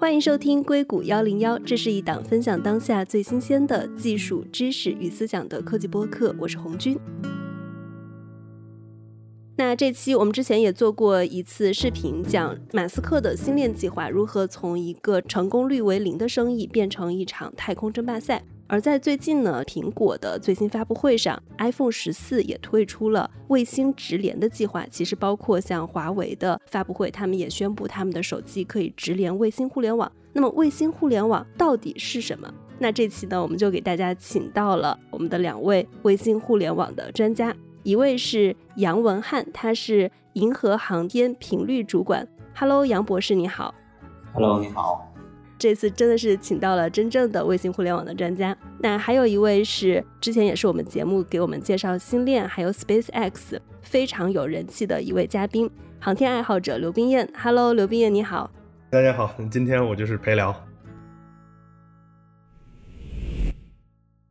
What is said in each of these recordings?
欢迎收听硅谷幺零幺，这是一档分享当下最新鲜的技术知识与思想的科技播客，我是红军。那这期我们之前也做过一次视频，讲马斯克的星链计划如何从一个成功率为零的生意变成一场太空争霸赛。而在最近呢，苹果的最新发布会上，iPhone 十四也推出了卫星直连的计划。其实包括像华为的发布会，他们也宣布他们的手机可以直连卫星互联网。那么卫星互联网到底是什么？那这期呢，我们就给大家请到了我们的两位卫星互联网的专家，一位是杨文翰，他是银河航天频率主管。Hello，杨博士，你好。Hello，你好。这次真的是请到了真正的卫星互联网的专家。那还有一位是之前也是我们节目给我们介绍星链还有 SpaceX 非常有人气的一位嘉宾，航天爱好者刘冰燕。Hello，刘冰燕，你好。大家好，今天我就是陪聊。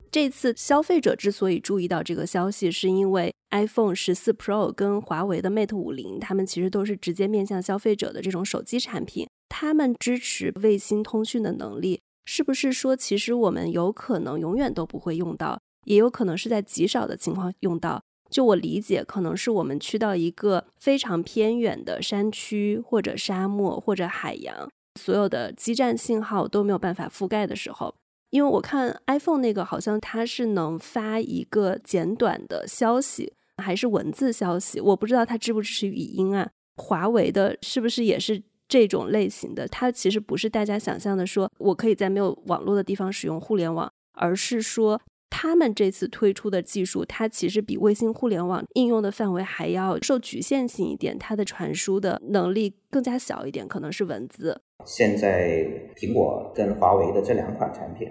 这次消费者之所以注意到这个消息，是因为 iPhone 十四 Pro 跟华为的 Mate 五零，他们其实都是直接面向消费者的这种手机产品。他们支持卫星通讯的能力，是不是说其实我们有可能永远都不会用到，也有可能是在极少的情况用到？就我理解，可能是我们去到一个非常偏远的山区或者沙漠或者海洋，所有的基站信号都没有办法覆盖的时候。因为我看 iPhone 那个好像它是能发一个简短的消息，还是文字消息，我不知道它支不支持语音啊？华为的是不是也是？这种类型的，它其实不是大家想象的，说我可以在没有网络的地方使用互联网，而是说他们这次推出的技术，它其实比卫星互联网应用的范围还要受局限性一点，它的传输的能力更加小一点，可能是文字。现在苹果跟华为的这两款产品，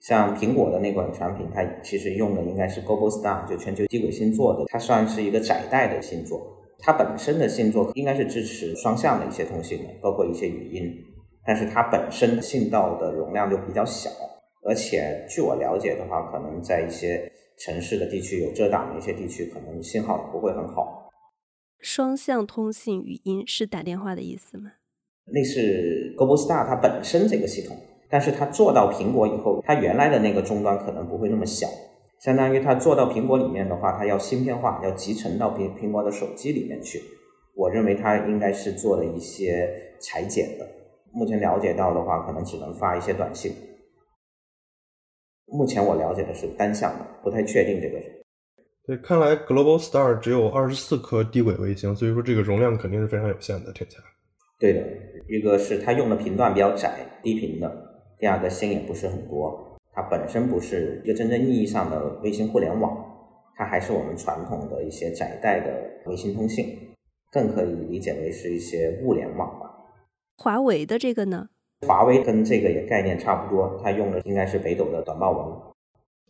像苹果的那款产品，它其实用的应该是 Globalstar，就全球低轨星座的，它算是一个窄带的星座。它本身的信座应该是支持双向的一些通信的，包括一些语音，但是它本身信道的容量就比较小，而且据我了解的话，可能在一些城市的地区有遮挡的一些地区，可能信号不会很好。双向通信语音是打电话的意思吗？那是 Globalstar 它本身这个系统，但是它做到苹果以后，它原来的那个终端可能不会那么小。相当于它做到苹果里面的话，它要芯片化，要集成到苹苹果的手机里面去。我认为它应该是做了一些裁剪的。目前了解到的话，可能只能发一些短信。目前我了解的是单向的，不太确定这个。对，看来 Global Star 只有二十四颗低轨卫星，所以说这个容量肯定是非常有限的，听起来。对的，一个是它用的频段比较窄，低频的；第二个星也不是很多。它本身不是一个真正意义上的卫星互联网，它还是我们传统的一些窄带的卫星通信，更可以理解为是一些物联网吧。华为的这个呢？华为跟这个也概念差不多，它用的应该是北斗的短报文。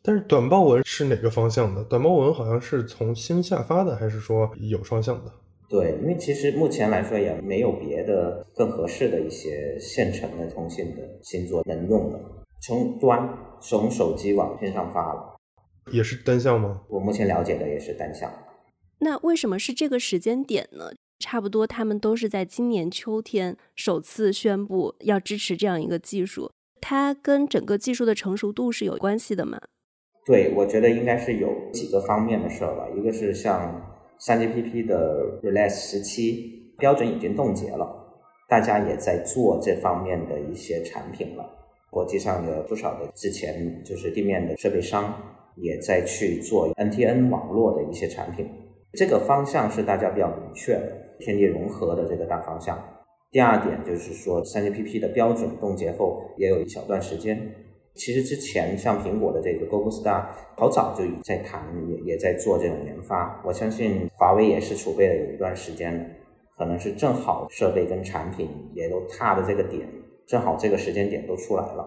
但是短报文是哪个方向的？短报文好像是从星下发的，还是说有双向的？对，因为其实目前来说也没有别的更合适的一些现成的通信的星座能用的。从端从手机往线上发了，也是单向吗？我目前了解的也是单向。那为什么是这个时间点呢？差不多他们都是在今年秋天首次宣布要支持这样一个技术，它跟整个技术的成熟度是有关系的吗？对，我觉得应该是有几个方面的事儿吧。一个是像三 GPP 的 Release 十七标准已经冻结了，大家也在做这方面的一些产品了。国际上有不少的之前就是地面的设备商也在去做 NTN 网络的一些产品，这个方向是大家比较明确的，天地融合的这个大方向。第二点就是说，3GPP 的标准冻结后也有一小段时间，其实之前像苹果的这个 Google Star 好早就在谈，也也在做这种研发。我相信华为也是储备了有一段时间了，可能是正好设备跟产品也都踏的这个点。正好这个时间点都出来了，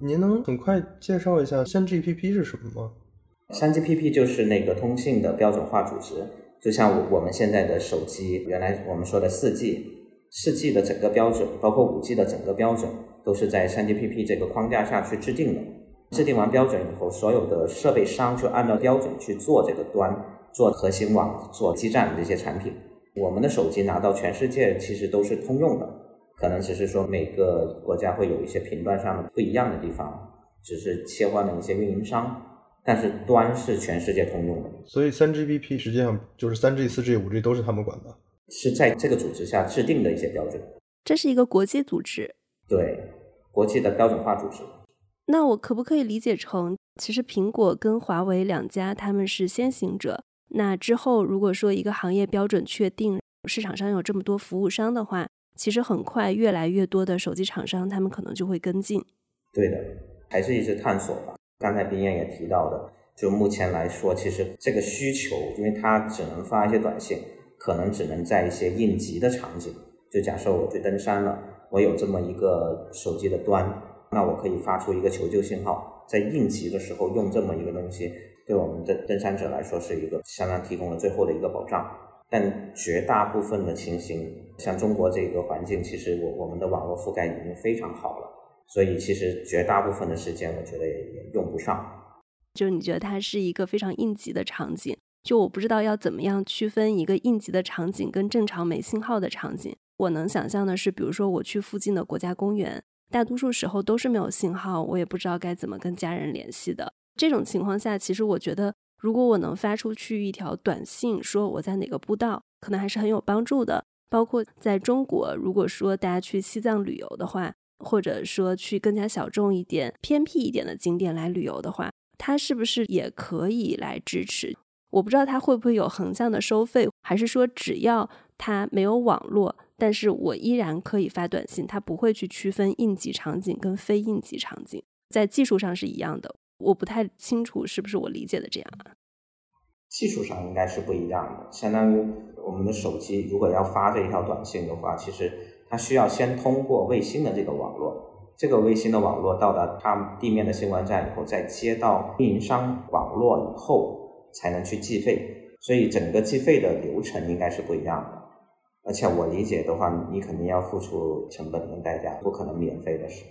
您能很快介绍一下三 GPP 是什么吗？三 GPP 就是那个通信的标准化组织，就像我我们现在的手机，原来我们说的四 G，四 G 的整个标准，包括五 G 的整个标准，都是在三 GPP 这个框架下去制定的。制定完标准以后，所有的设备商就按照标准去做这个端，做核心网，做基站这些产品。我们的手机拿到全世界其实都是通用的。可能只是说每个国家会有一些频段上的不一样的地方，只是切换了一些运营商，但是端是全世界通用的。所以三 GPP 实际上就是三 G、四 G、五 G 都是他们管的，是在这个组织下制定的一些标准。这是一个国际组织，对，国际的标准化组织。那我可不可以理解成，其实苹果跟华为两家他们是先行者？那之后如果说一个行业标准确定，市场上有这么多服务商的话，其实很快越来越多的手机厂商他们可能就会跟进。对的，还是一直探索吧。刚才冰燕也提到的，就目前来说，其实这个需求，因为它只能发一些短信，可能只能在一些应急的场景。就假设我去登山了，我有这么一个手机的端，那我可以发出一个求救信号，在应急的时候用这么一个东西，对我们的登山者来说是一个相当提供了最后的一个保障。但绝大部分的情形，像中国这个环境，其实我我们的网络覆盖已经非常好了，所以其实绝大部分的时间，我觉得也也用不上。就是你觉得它是一个非常应急的场景？就我不知道要怎么样区分一个应急的场景跟正常没信号的场景。我能想象的是，比如说我去附近的国家公园，大多数时候都是没有信号，我也不知道该怎么跟家人联系的。这种情况下，其实我觉得，如果我能发出去一条短信，说我在哪个步道，可能还是很有帮助的。包括在中国，如果说大家去西藏旅游的话，或者说去更加小众一点、偏僻一点的景点来旅游的话，它是不是也可以来支持？我不知道它会不会有横向的收费，还是说只要它没有网络？但是我依然可以发短信，它不会去区分应急场景跟非应急场景，在技术上是一样的。我不太清楚是不是我理解的这样啊？技术上应该是不一样的。相当于我们的手机如果要发这一条短信的话，其实它需要先通过卫星的这个网络，这个卫星的网络到达它地面的新闻站以后，再接到运营商网络以后，才能去计费。所以整个计费的流程应该是不一样的。而且我理解的话，你肯定要付出成本跟代价，不可能免费的事。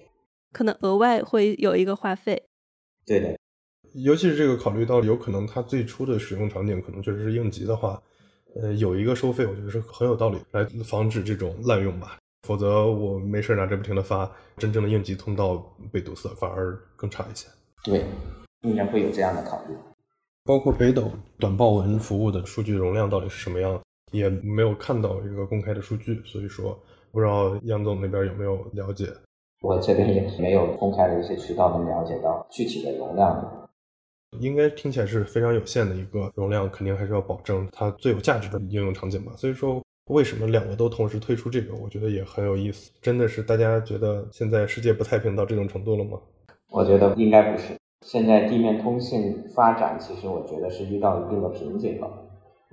可能额外会有一个话费。对的，尤其是这个考虑到有可能它最初的使用场景可能确实是应急的话，呃，有一个收费，我觉得是很有道理，来防止这种滥用吧。否则我没事拿着不停的发，真正的应急通道被堵塞，反而更差一些。对，应该会有这样的考虑。包括北斗短报文服务的数据容量到底是什么样？也没有看到一个公开的数据，所以说不知道杨总那边有没有了解。我这边也没有公开的一些渠道能了解到具体的容量。应该听起来是非常有限的一个容量，肯定还是要保证它最有价值的应用场景吧。所以说，为什么两个都同时推出这个，我觉得也很有意思。真的是大家觉得现在世界不太平到这种程度了吗？我觉得应该不是。现在地面通信发展，其实我觉得是遇到一定的瓶颈了。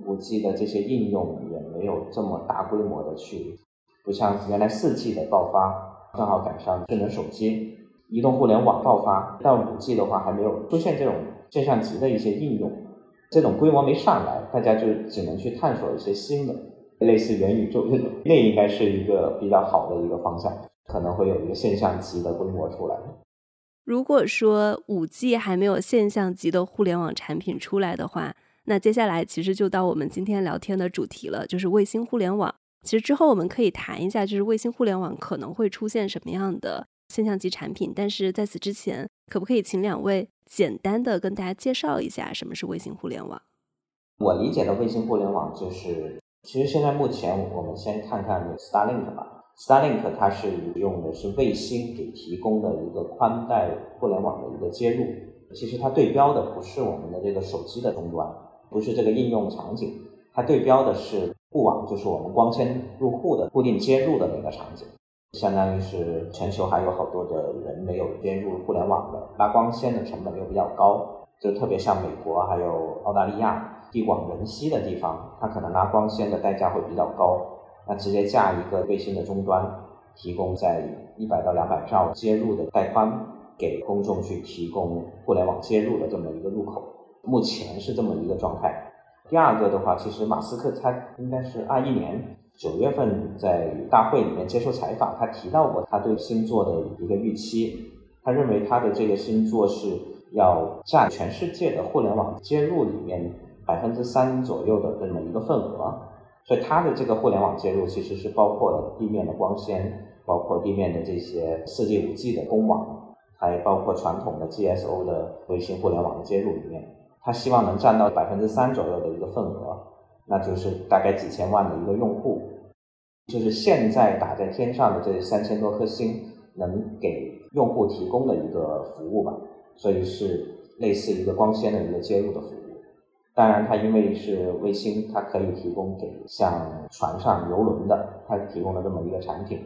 五 G 的这些应用也没有这么大规模的去，不像原来四 G 的爆发，正好赶上智能手机、移动互联网爆发。到五 G 的话，还没有出现这种现象级的一些应用，这种规模没上来，大家就只能去探索一些新的，类似元宇宙这种，那应该是一个比较好的一个方向，可能会有一个现象级的规模出来。如果说五 G 还没有现象级的互联网产品出来的话，那接下来其实就到我们今天聊天的主题了，就是卫星互联网。其实之后我们可以谈一下，就是卫星互联网可能会出现什么样的现象级产品。但是在此之前，可不可以请两位简单的跟大家介绍一下什么是卫星互联网？我理解的卫星互联网就是，其实现在目前我们先看看 Starlink 吧。Starlink 它是用的是卫星给提供的一个宽带互联网的一个接入，其实它对标的不是我们的这个手机的终端。不是这个应用场景，它对标的是固网，就是我们光纤入户的固定接入的那个场景，相当于是全球还有好多的人没有接入互联网的，拉光纤的成本又比较高，就特别像美国还有澳大利亚地广人稀的地方，它可能拉光纤的代价会比较高，那直接架一个卫星的终端，提供在一百到两百兆接入的带宽，给公众去提供互联网接入的这么一个入口。目前是这么一个状态。第二个的话，其实马斯克他应该是二一年九月份在大会里面接受采访，他提到过他对星座的一个预期。他认为他的这个星座是要占全世界的互联网接入里面百分之三左右的这么一个份额。所以他的这个互联网接入其实是包括了地面的光纤，包括地面的这些四 G、五 G 的公网，还包括传统的 GSO 的卫星互联网的接入里面，它希望能占到百分之三左右的一个份额，那就是大概几千万的一个用户，就是现在打在天上的这三千多颗星能给用户提供的一个服务吧，所以是类似一个光纤的一个接入的服务。当然，它因为是卫星，它可以提供给像船上、游轮的，它提供了这么一个产品。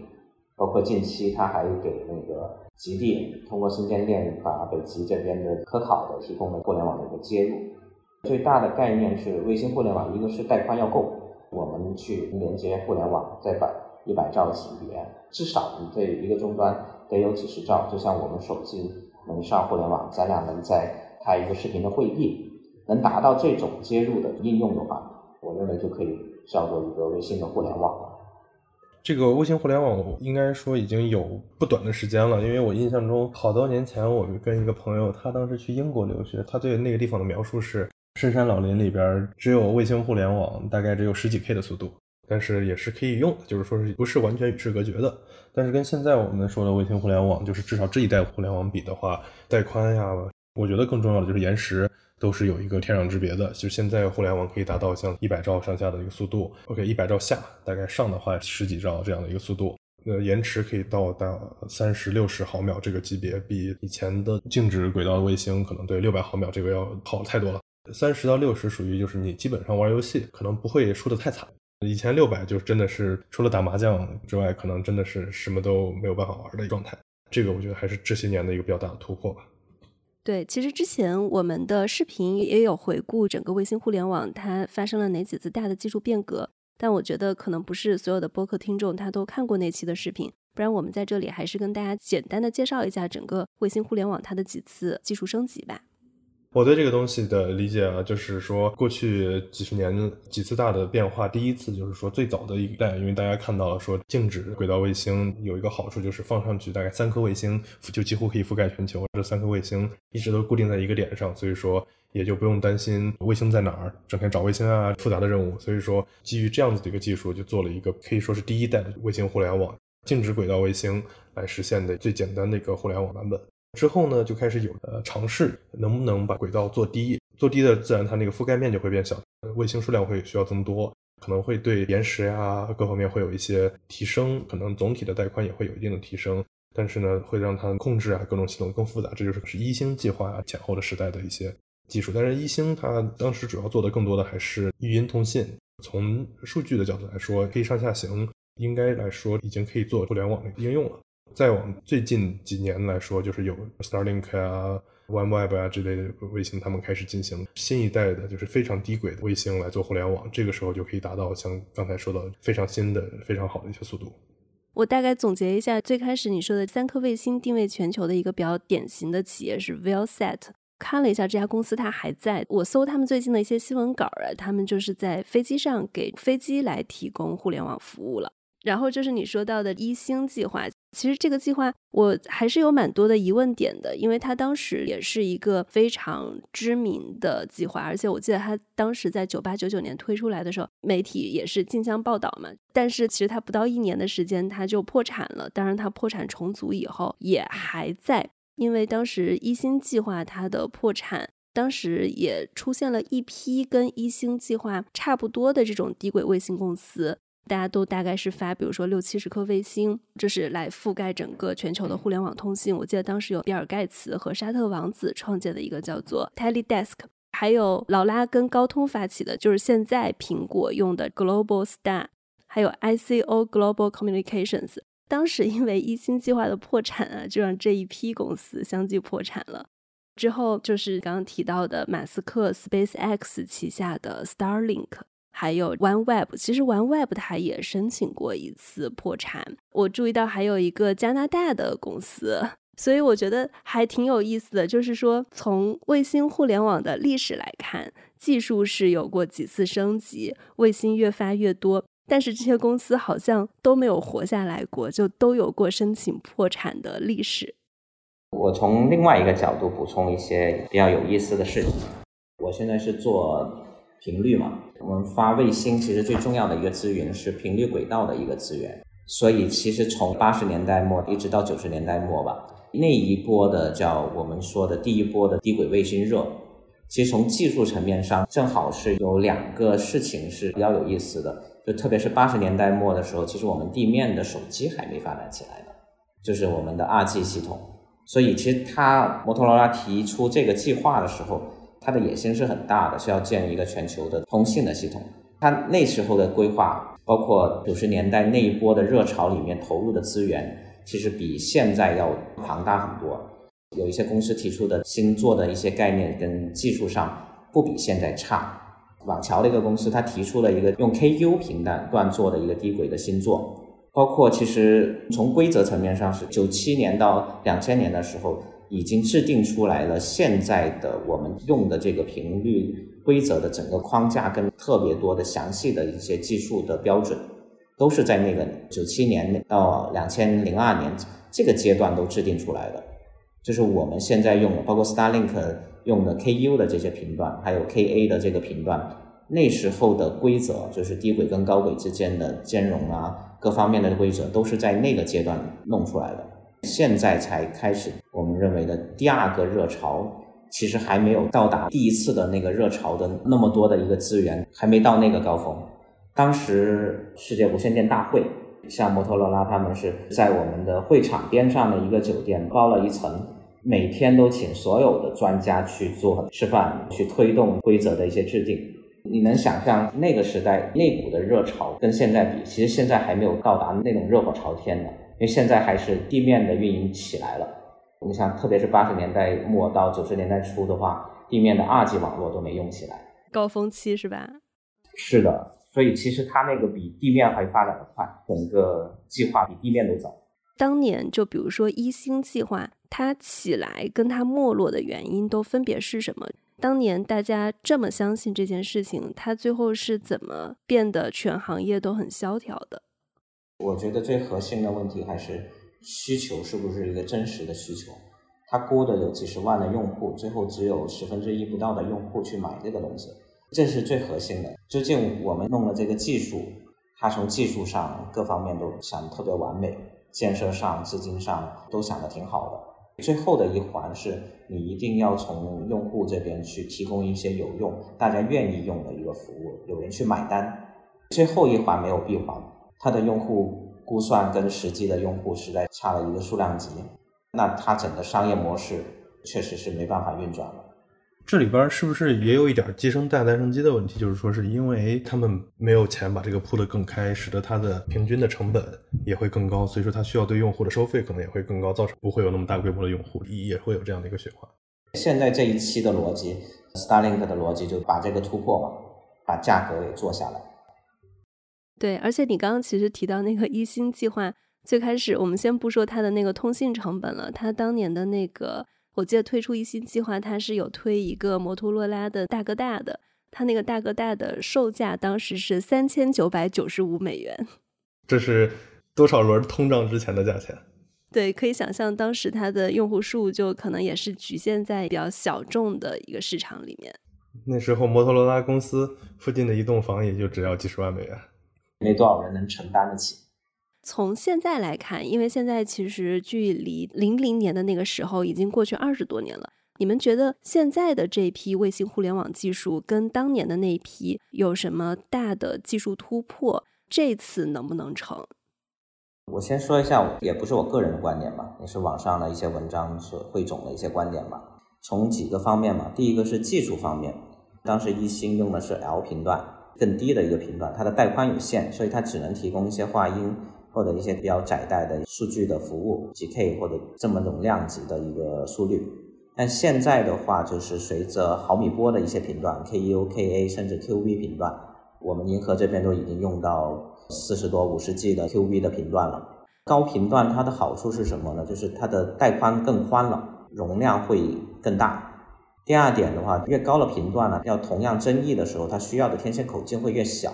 包括近期，它还给那个极地通过新天链把北极这边的科考的提供了互联网的一个接入。最大的概念是卫星互联网，一个是带宽要够，我们去连接互联网，再把一百兆级别，至少你这一个终端得有几十兆，就像我们手机能上互联网，咱俩能在开一个视频的会议。能达到这种接入的应用的话，我认为就可以叫做一个卫星的互联网了。这个卫星互联网应该说已经有不短的时间了，因为我印象中好多年前，我跟一个朋友，他当时去英国留学，他对那个地方的描述是深山老林里边只有卫星互联网，大概只有十几 K 的速度，但是也是可以用的，就是说是不是完全与世隔绝的。但是跟现在我们说的卫星互联网，就是至少这一代互联网比的话，带宽呀，我觉得更重要的就是延时。都是有一个天壤之别的，就现在互联网可以达到像一百兆上下的一个速度，OK，一百兆下大概上的话十几兆这样的一个速度，呃，延迟可以到达三十六十毫秒这个级别，比以前的静止轨道卫星可能对六百毫秒这个要好太多了。三十到六十属于就是你基本上玩游戏可能不会输得太惨，以前六百就真的是除了打麻将之外，可能真的是什么都没有办法玩的状态。这个我觉得还是这些年的一个比较大的突破吧。对，其实之前我们的视频也有回顾整个卫星互联网它发生了哪几次大的技术变革，但我觉得可能不是所有的播客听众他都看过那期的视频，不然我们在这里还是跟大家简单的介绍一下整个卫星互联网它的几次技术升级吧。我对这个东西的理解啊，就是说过去几十年几次大的变化，第一次就是说最早的一代，因为大家看到了说静止轨道卫星有一个好处，就是放上去大概三颗卫星就几乎可以覆盖全球，这三颗卫星一直都固定在一个点上，所以说也就不用担心卫星在哪儿，整天找卫星啊复杂的任务，所以说基于这样子的一个技术，就做了一个可以说是第一代的卫星互联网，静止轨道卫星来实现的最简单的一个互联网版本。之后呢，就开始有呃尝试，能不能把轨道做低？做低的，自然它那个覆盖面就会变小，卫星数量会需要增多，可能会对延时呀各方面会有一些提升，可能总体的带宽也会有一定的提升。但是呢，会让它控制啊各种系统更复杂。这就是是一星计划前后的时代的一些技术。但是一星它当时主要做的更多的还是语音通信。从数据的角度来说，可以上下行，应该来说已经可以做互联网的应用了。再往最近几年来说，就是有 Starlink 啊、OneWeb 啊之类的卫星，他们开始进行新一代的，就是非常低轨的卫星来做互联网。这个时候就可以达到像刚才说的非常新的、非常好的一些速度。我大概总结一下，最开始你说的三颗卫星定位全球的一个比较典型的企业是 Viasat。看了一下这家公司，它还在。我搜他们最近的一些新闻稿啊，他们就是在飞机上给飞机来提供互联网服务了。然后就是你说到的一星计划，其实这个计划我还是有蛮多的疑问点的，因为它当时也是一个非常知名的计划，而且我记得它当时在九八九九年推出来的时候，媒体也是竞相报道嘛。但是其实它不到一年的时间，它就破产了。当然，它破产重组以后也还在，因为当时一星计划它的破产，当时也出现了一批跟一星计划差不多的这种低轨卫星公司。大家都大概是发，比如说六七十颗卫星，这是来覆盖整个全球的互联网通信。我记得当时有比尔盖茨和沙特王子创建的一个叫做 TeleDesk，还有劳拉跟高通发起的，就是现在苹果用的 Global Star，还有 ICO Global Communications。当时因为一星计划的破产啊，就让这一批公司相继破产了。之后就是刚刚提到的马斯克 SpaceX 旗下的 Starlink。还有 OneWeb，其实 OneWeb 它也申请过一次破产。我注意到还有一个加拿大的公司，所以我觉得还挺有意思的。就是说，从卫星互联网的历史来看，技术是有过几次升级，卫星越发越多，但是这些公司好像都没有活下来过，就都有过申请破产的历史。我从另外一个角度补充一些比较有意思的事情。我现在是做。频率嘛，我们发卫星其实最重要的一个资源是频率轨道的一个资源。所以其实从八十年代末一直到九十年代末吧，那一波的叫我们说的第一波的低轨卫星热，其实从技术层面上正好是有两个事情是比较有意思的，就特别是八十年代末的时候，其实我们地面的手机还没发展起来呢，就是我们的 2G 系统。所以其实他摩托罗拉提出这个计划的时候，它的野心是很大的，是要建一个全球的通信的系统。它那时候的规划。包括九十年代那一波的热潮里面投入的资源，其实比现在要庞大很多。有一些公司提出的新做的一些概念跟技术上不比现在差。网桥的一个公司，它提出了一个用 Ku 频段段做的一个低轨的新座。包括其实从规则层面上是九七年到两千年的时候已经制定出来了现在的我们用的这个频率。规则的整个框架跟特别多的详细的一些技术的标准，都是在那个九七年到两千零二年这个阶段都制定出来的。就是我们现在用的，包括 Starlink 用的 Ku 的这些频段，还有 Ka 的这个频段，那时候的规则就是低轨跟高轨之间的兼容啊，各方面的规则都是在那个阶段弄出来的。现在才开始，我们认为的第二个热潮。其实还没有到达第一次的那个热潮的那么多的一个资源，还没到那个高峰。当时世界无线电大会，像摩托罗拉他们是在我们的会场边上的一个酒店包了一层，每天都请所有的专家去做示范，去推动规则的一些制定。你能想象那个时代内部的热潮跟现在比，其实现在还没有到达那种热火朝天的，因为现在还是地面的运营起来了。你像，特别是八十年代末到九十年代初的话，地面的二级网络都没用起来，高峰期是吧？是的，所以其实它那个比地面还发展的快，整个计划比地面都早。当年就比如说一星计划，它起来跟它没落的原因都分别是什么？当年大家这么相信这件事情，它最后是怎么变得全行业都很萧条的？我觉得最核心的问题还是。需求是不是一个真实的需求？他估的有几十万的用户，最后只有十分之一不到的用户去买这个东西，这是最核心的。究竟我们弄了这个技术，它从技术上各方面都想的特别完美，建设上、资金上都想的挺好的。最后的一环是你一定要从用户这边去提供一些有用、大家愿意用的一个服务，有人去买单。最后一环没有闭环，它的用户。估算跟实际的用户实在差了一个数量级，那它整个商业模式确实是没办法运转了。这里边是不是也有一点鸡生蛋蛋生鸡的问题？就是说，是因为他们没有钱把这个铺得更开，使得它的平均的成本也会更高，所以说它需要对用户的收费可能也会更高，造成不会有那么大规模的用户，也会有这样的一个循环。现在这一期的逻辑，Starlink 的逻辑就把这个突破嘛，把价格给做下来。对，而且你刚刚其实提到那个一星计划，最开始我们先不说它的那个通信成本了，它当年的那个，我记得推出一星计划，它是有推一个摩托罗拉的大哥大的，它那个大哥大的售价当时是三千九百九十五美元，这是多少轮通胀之前的价钱？对，可以想象当时它的用户数就可能也是局限在比较小众的一个市场里面。那时候摩托罗拉公司附近的一栋房也就只要几十万美元。没多少人能承担得起。从现在来看，因为现在其实距离零零年的那个时候已经过去二十多年了。你们觉得现在的这批卫星互联网技术跟当年的那一批有什么大的技术突破？这次能不能成？我先说一下，也不是我个人的观点吧，也是网上的一些文章所汇总的一些观点吧。从几个方面嘛，第一个是技术方面，当时一星用的是 L 频段。更低的一个频段，它的带宽有限，所以它只能提供一些话音或者一些比较窄带的数据的服务，几 K 或者这么容量级的一个速率。但现在的话，就是随着毫米波的一些频段，Ku、Ka 甚至 QV 频段，我们银河这边都已经用到四十多、五十 G 的 QV 的频段了。高频段它的好处是什么呢？就是它的带宽更宽了，容量会更大。第二点的话，越高的频段呢，要同样增益的时候，它需要的天线口径会越小，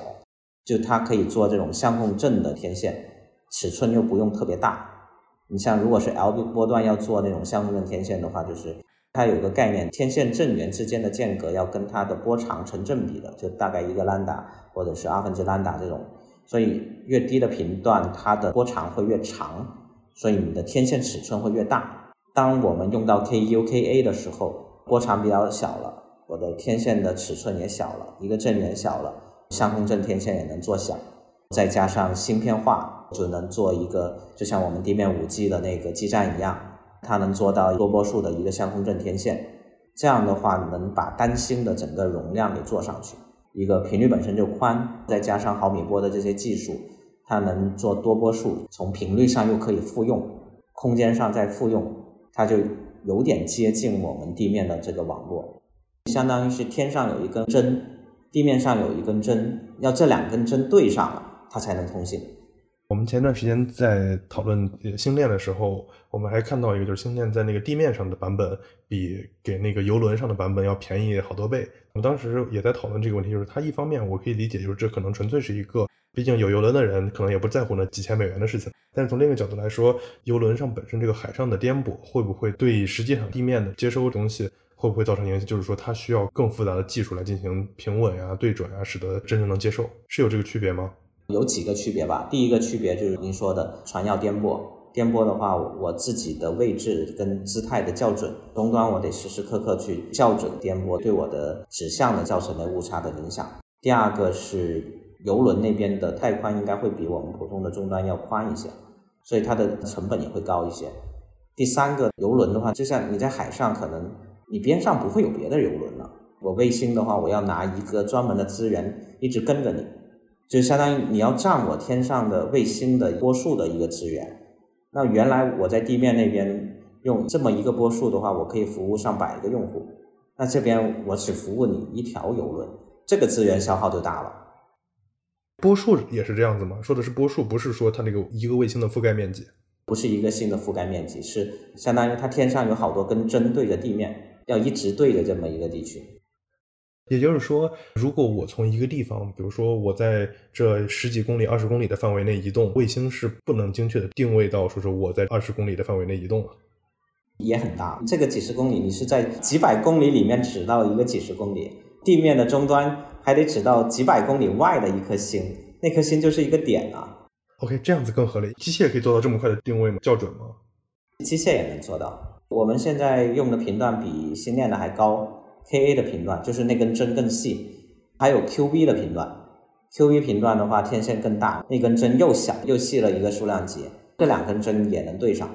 就它可以做这种相共振的天线，尺寸又不用特别大。你像如果是 L 波段要做那种相共振天线的话，就是它有一个概念，天线正源之间的间隔要跟它的波长成正比的，就大概一个兰达或者是二分之兰达这种，所以越低的频段，它的波长会越长，所以你的天线尺寸会越大。当我们用到 KUKA 的时候，波长比较小了，我的天线的尺寸也小了，一个阵也小了，相控阵天线也能做小，再加上芯片化，就能做一个就像我们地面 5G 的那个基站一样，它能做到多波束的一个相控阵天线。这样的话，能把单芯的整个容量给做上去。一个频率本身就宽，再加上毫米波的这些技术，它能做多波束，从频率上又可以复用，空间上再复用，它就有点接近我们地面的这个网络，相当于是天上有一根针，地面上有一根针，要这两根针对上了，它才能通信。我们前段时间在讨论星链的时候，我们还看到一个，就是星链在那个地面上的版本比给那个游轮上的版本要便宜好多倍。我们当时也在讨论这个问题，就是它一方面我可以理解，就是这可能纯粹是一个，毕竟有游轮的人可能也不在乎那几千美元的事情。但是从另一个角度来说，游轮上本身这个海上的颠簸会不会对实际上地面的接收东西会不会造成影响？就是说它需要更复杂的技术来进行平稳呀、对准呀，使得真正能接受，是有这个区别吗？有几个区别吧。第一个区别就是您说的船要颠簸，颠簸的话，我自己的位置跟姿态的校准，终端我得时时刻刻去校准颠簸对我的指向的造成的误差的影响。第二个是游轮那边的带宽应该会比我们普通的终端要宽一些，所以它的成本也会高一些。第三个游轮的话，就像你在海上，可能你边上不会有别的游轮了。我卫星的话，我要拿一个专门的资源一直跟着你。就相当于你要占我天上的卫星的波数的一个资源，那原来我在地面那边用这么一个波束的话，我可以服务上百个用户，那这边我只服务你一条游轮，这个资源消耗就大了。波束也是这样子吗？说的是波束，不是说它那个一个卫星的覆盖面积，不是一个新的覆盖面积，是相当于它天上有好多根针对着地面，要一直对着这么一个地区。也就是说，如果我从一个地方，比如说我在这十几公里、二十公里的范围内移动，卫星是不能精确的定位到说是我在二十公里的范围内移动了。也很大，这个几十公里，你是在几百公里里面指到一个几十公里，地面的终端还得指到几百公里外的一颗星，那颗星就是一个点啊。OK，这样子更合理。机械可以做到这么快的定位吗？校准吗？机械也能做到。我们现在用的频段比星链的还高。Ka 的频段就是那根针更细，还有 Qb 的频段。Qb 频段的话，天线更大，那根针又小又细了一个数量级，这两根针也能对上。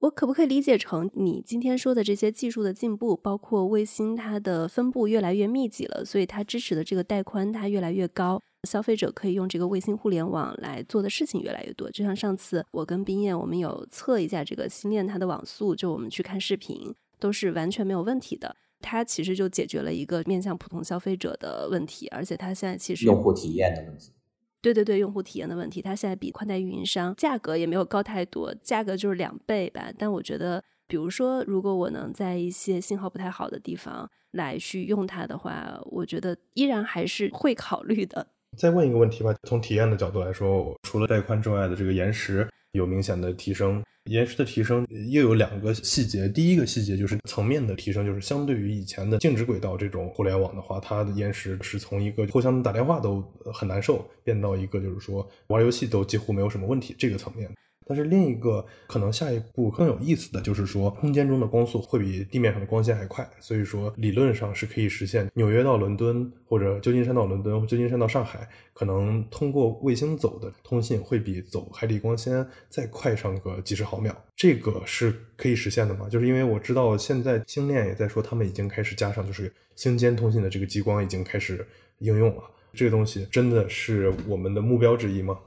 我可不可以理解成你今天说的这些技术的进步，包括卫星它的分布越来越密集了，所以它支持的这个带宽它越来越高，消费者可以用这个卫星互联网来做的事情越来越多。就像上次我跟冰燕，我们有测一下这个星链它的网速，就我们去看视频，都是完全没有问题的。它其实就解决了一个面向普通消费者的问题，而且它现在其实用户体验的问题，对对对，用户体验的问题，它现在比宽带运营商价格也没有高太多，价格就是两倍吧。但我觉得，比如说，如果我能在一些信号不太好的地方来去用它的话，我觉得依然还是会考虑的。再问一个问题吧，从体验的角度来说，除了带宽之外的这个延时有明显的提升。延时的提升又有两个细节，第一个细节就是层面的提升，就是相对于以前的静止轨道这种互联网的话，它的延时是从一个互相打电话都很难受，变到一个就是说玩游戏都几乎没有什么问题这个层面。但是另一个可能下一步更有意思的就是说，空间中的光速会比地面上的光纤还快，所以说理论上是可以实现纽约到伦敦或者旧金山到伦敦旧金山到上海，可能通过卫星走的通信会比走海底光纤再快上个几十毫秒。这个是可以实现的吗？就是因为我知道现在星链也在说他们已经开始加上就是星间通信的这个激光已经开始应用了，这个东西真的是我们的目标之一吗？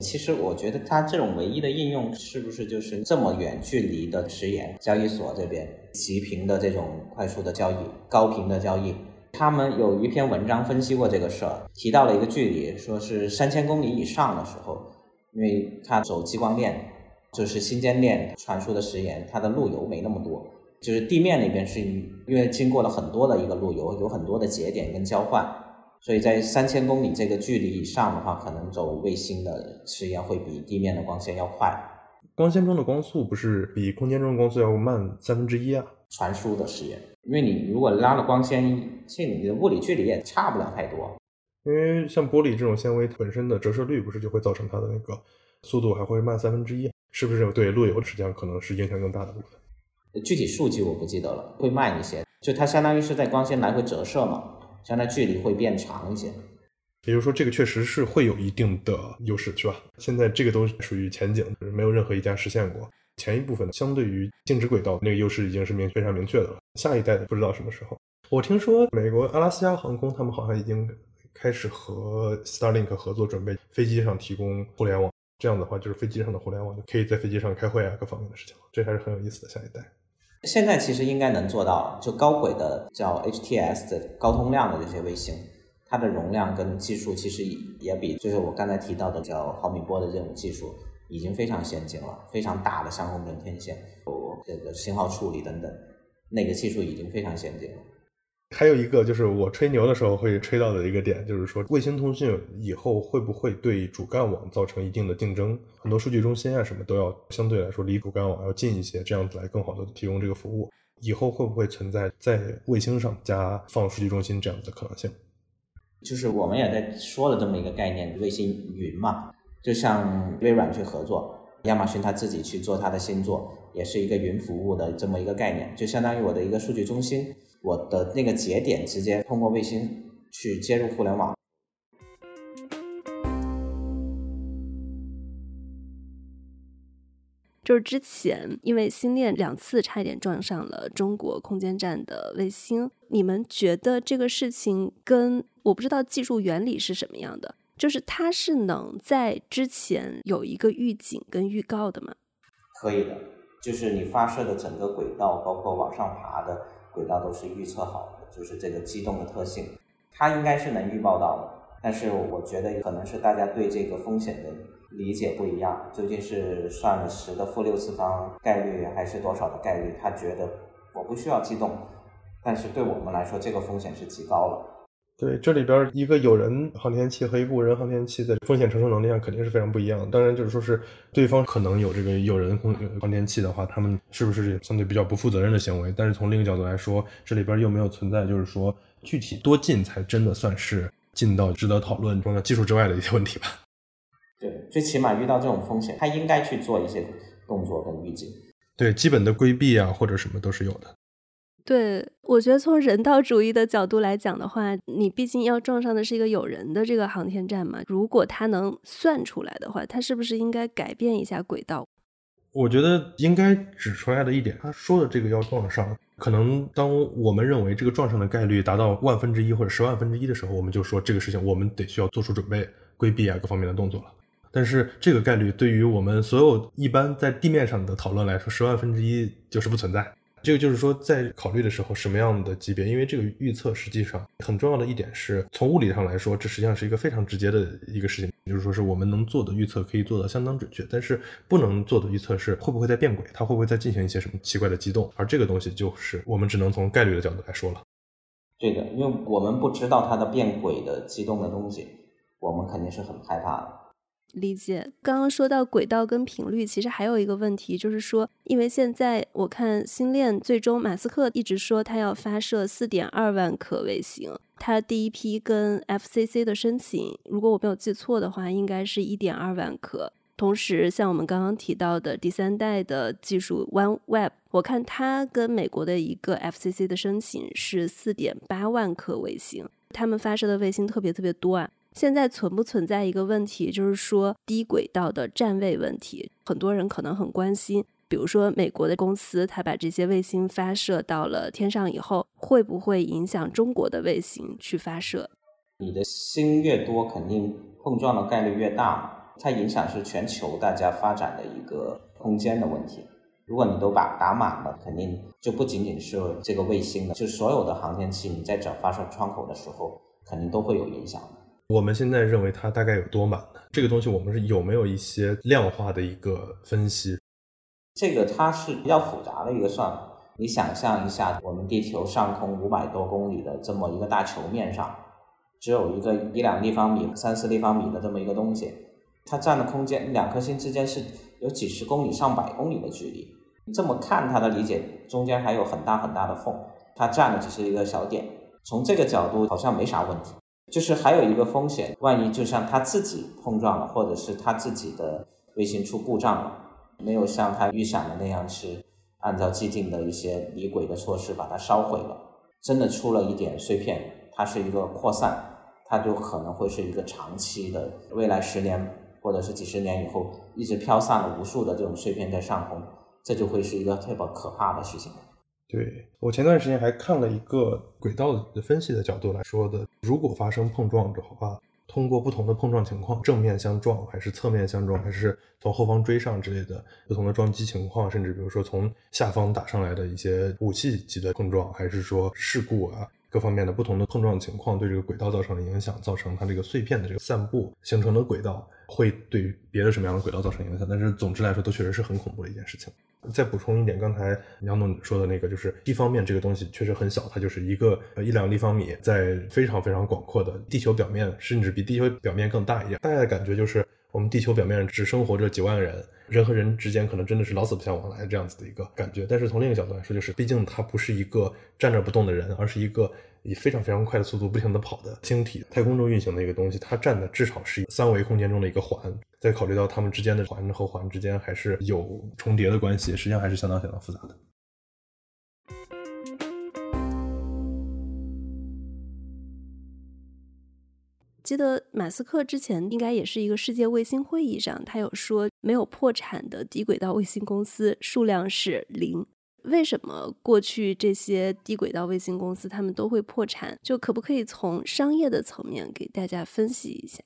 其实我觉得它这种唯一的应用是不是就是这么远距离的迟延交易所这边极频的这种快速的交易、高频的交易？他们有一篇文章分析过这个事儿，提到了一个距离，说是三千公里以上的时候，因为它走激光链，就是星间链传输的时延，它的路由没那么多，就是地面那边是因为经过了很多的一个路由，有很多的节点跟交换。所以在三千公里这个距离以上的话，可能走卫星的时延会比地面的光纤要快。光纤中的光速不是比空间中的光速要慢三分之一啊？传输的时延，因为你如果拉了光纤其实，你的物理距离也差不了太多。因为像玻璃这种纤维本身的折射率不是就会造成它的那个速度还会慢三分之一，是不是对路由实际上可能是影响更大的部分？具体数据我不记得了，会慢一些，就它相当于是在光纤来回折射嘛，相当距离会变长一些。也就是说，这个确实是会有一定的优势，是吧？现在这个都属于前景，没有任何一家实现过。前一部分相对于静止轨道那个优势已经是明非常明确的了，下一代的不知道什么时候。我听说美国阿拉斯加航空他们好像已经开始和 Starlink 合作，准备飞机上提供互联网。这样的话，就是飞机上的互联网就可以在飞机上开会啊，各方面的事情。这还是很有意思的。下一代现在其实应该能做到，就高轨的叫 HTS 的高通量的这些卫星，它的容量跟技术其实也比就是我刚才提到的叫毫米波的这种技术。已经非常先进了，非常大的相控阵天线，有这个信号处理等等，那个技术已经非常先进了。还有一个就是我吹牛的时候会吹到的一个点，就是说卫星通讯以后会不会对主干网造成一定的竞争？很多数据中心啊什么都要相对来说离主干网要近一些，这样子来更好的提供这个服务。以后会不会存在在卫星上加放数据中心这样子的可能性？就是我们也在说了这么一个概念，卫星云嘛。就像微软去合作，亚马逊它自己去做它的星座，也是一个云服务的这么一个概念，就相当于我的一个数据中心，我的那个节点直接通过卫星去接入互联网。就是之前因为星链两次差一点撞上了中国空间站的卫星，你们觉得这个事情跟我不知道技术原理是什么样的？就是它是能在之前有一个预警跟预告的吗？可以的，就是你发射的整个轨道，包括往上爬的轨道都是预测好的，就是这个机动的特性，它应该是能预报到的。但是我觉得可能是大家对这个风险的理解不一样，究竟是算了十的负六次方概率，还是多少的概率？他觉得我不需要机动，但是对我们来说，这个风险是极高了。对，这里边一个有人航天器和一个无人航天器在风险承受能力上肯定是非常不一样的。当然，就是说是对方可能有这个有人空航天器的话，他们是不是相对比较不负责任的行为？但是从另一个角度来说，这里边又没有存在就是说具体多近才真的算是近到值得讨论中的技术之外的一些问题吧？对，最起码遇到这种风险，他应该去做一些动作跟预警。对，基本的规避啊或者什么都是有的。对，我觉得从人道主义的角度来讲的话，你毕竟要撞上的是一个有人的这个航天站嘛。如果它能算出来的话，它是不是应该改变一下轨道？我觉得应该指出来的一点，他说的这个要撞上，可能当我们认为这个撞上的概率达到万分之一或者十万分之一的时候，我们就说这个事情我们得需要做出准备、规避啊各方面的动作了。但是这个概率对于我们所有一般在地面上的讨论来说，十万分之一就是不存在。这个就是说，在考虑的时候，什么样的级别？因为这个预测实际上很重要的一点是，从物理上来说，这实际上是一个非常直接的一个事情，就是说是我们能做的预测可以做到相当准确，但是不能做的预测是会不会在变轨，它会不会再进行一些什么奇怪的机动，而这个东西就是我们只能从概率的角度来说了。对的，因为我们不知道它的变轨的机动的东西，我们肯定是很害怕的。理解，刚刚说到轨道跟频率，其实还有一个问题，就是说，因为现在我看星链最终马斯克一直说他要发射四点二万颗卫星，他第一批跟 FCC 的申请，如果我没有记错的话，应该是一点二万颗。同时，像我们刚刚提到的第三代的技术 OneWeb，我看它跟美国的一个 FCC 的申请是四点八万颗卫星，他们发射的卫星特别特别多啊。现在存不存在一个问题，就是说低轨道的站位问题，很多人可能很关心。比如说美国的公司，它把这些卫星发射到了天上以后，会不会影响中国的卫星去发射？你的星越多，肯定碰撞的概率越大，它影响是全球大家发展的一个空间的问题。如果你都把打满了，肯定就不仅仅是这个卫星了，就所有的航天器，你在找发射窗口的时候，肯定都会有影响的。我们现在认为它大概有多满呢？这个东西我们是有没有一些量化的一个分析？这个它是比较复杂的一个算法。你想象一下，我们地球上空五百多公里的这么一个大球面上，只有一个一两立方米、三四立方米的这么一个东西，它占的空间，两颗星之间是有几十公里、上百公里的距离。这么看它的理解，中间还有很大很大的缝，它占的只是一个小点。从这个角度，好像没啥问题。就是还有一个风险，万一就像他自己碰撞了，或者是他自己的卫星出故障了，没有像他预想的那样是按照既定的一些离轨的措施把它烧毁了，真的出了一点碎片，它是一个扩散，它就可能会是一个长期的，未来十年或者是几十年以后，一直飘散了无数的这种碎片在上空，这就会是一个特别可怕的事情。对我前段时间还看了一个轨道的分析的角度来说的，如果发生碰撞的话，通过不同的碰撞情况，正面相撞还是侧面相撞，还是从后方追上之类的不同的撞击情况，甚至比如说从下方打上来的一些武器级的碰撞，还是说事故啊。各方面的不同的碰撞情况对这个轨道造成的影响，造成它这个碎片的这个散布形成的轨道，会对别的什么样的轨道造成影响？但是总之来说，都确实是很恐怖的一件事情。再补充一点，刚才杨总说的那个，就是一方面这个东西确实很小，它就是一个一两立方米，在非常非常广阔的地球表面，甚至比地球表面更大一点。大家的感觉就是。我们地球表面只生活着几万人，人和人之间可能真的是老死不相往来这样子的一个感觉。但是从另一个角度来说，就是毕竟它不是一个站着不动的人，而是一个以非常非常快的速度不停地跑的星体，太空中运行的一个东西。它占的至少是三维空间中的一个环。再考虑到它们之间的环和环之间还是有重叠的关系，实际上还是相当相当复杂的。记得马斯克之前应该也是一个世界卫星会议上，他有说没有破产的低轨道卫星公司数量是零。为什么过去这些低轨道卫星公司他们都会破产？就可不可以从商业的层面给大家分析一下？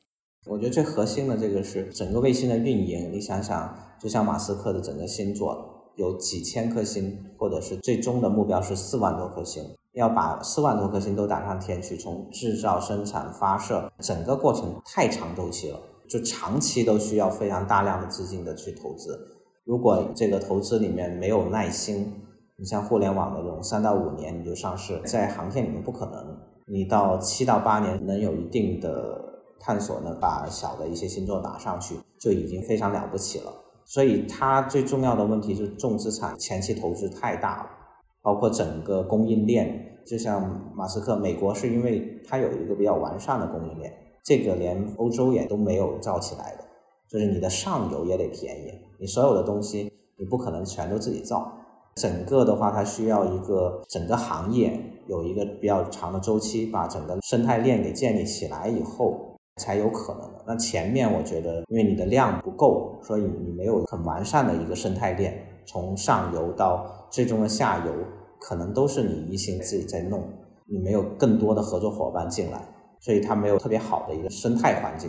我觉得最核心的这个是整个卫星的运营。你想想，就像马斯克的整个星座有几千颗星，或者是最终的目标是四万多颗星。要把四万多颗星都打上天去，从制造、生产、发射，整个过程太长周期了，就长期都需要非常大量的资金的去投资。如果这个投资里面没有耐心，你像互联网的这种三到五年你就上市，在航天里面不可能。你到七到八年能有一定的探索呢，把小的一些星座打上去，就已经非常了不起了。所以它最重要的问题就是重资产，前期投资太大了。包括整个供应链，就像马斯克，美国是因为它有一个比较完善的供应链，这个连欧洲也都没有造起来的。就是你的上游也得便宜，你所有的东西你不可能全都自己造，整个的话它需要一个整个行业有一个比较长的周期，把整个生态链给建立起来以后才有可能的。那前面我觉得，因为你的量不够，所以你没有很完善的一个生态链。从上游到最终的下游，可能都是你一心自己在弄，你没有更多的合作伙伴进来，所以它没有特别好的一个生态环境。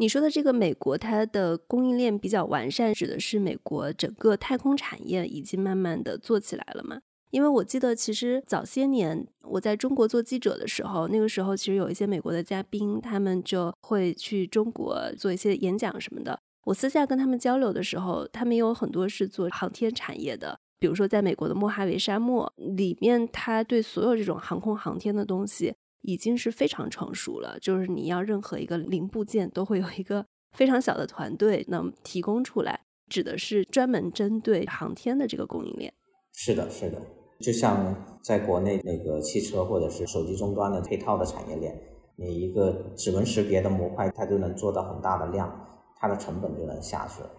你说的这个美国，它的供应链比较完善，指的是美国整个太空产业已经慢慢的做起来了吗？因为我记得，其实早些年我在中国做记者的时候，那个时候其实有一些美国的嘉宾，他们就会去中国做一些演讲什么的。我私下跟他们交流的时候，他们有很多是做航天产业的，比如说在美国的莫哈维沙漠里面，他对所有这种航空航天的东西已经是非常成熟了。就是你要任何一个零部件，都会有一个 非常小的团队能提供出来，指的是专门针对航天的这个供应链。是的，是的，就像在国内那个汽车或者是手机终端的配套的产业链，你一个指纹识别的模块，它就能做到很大的量。它的成本就能下去了，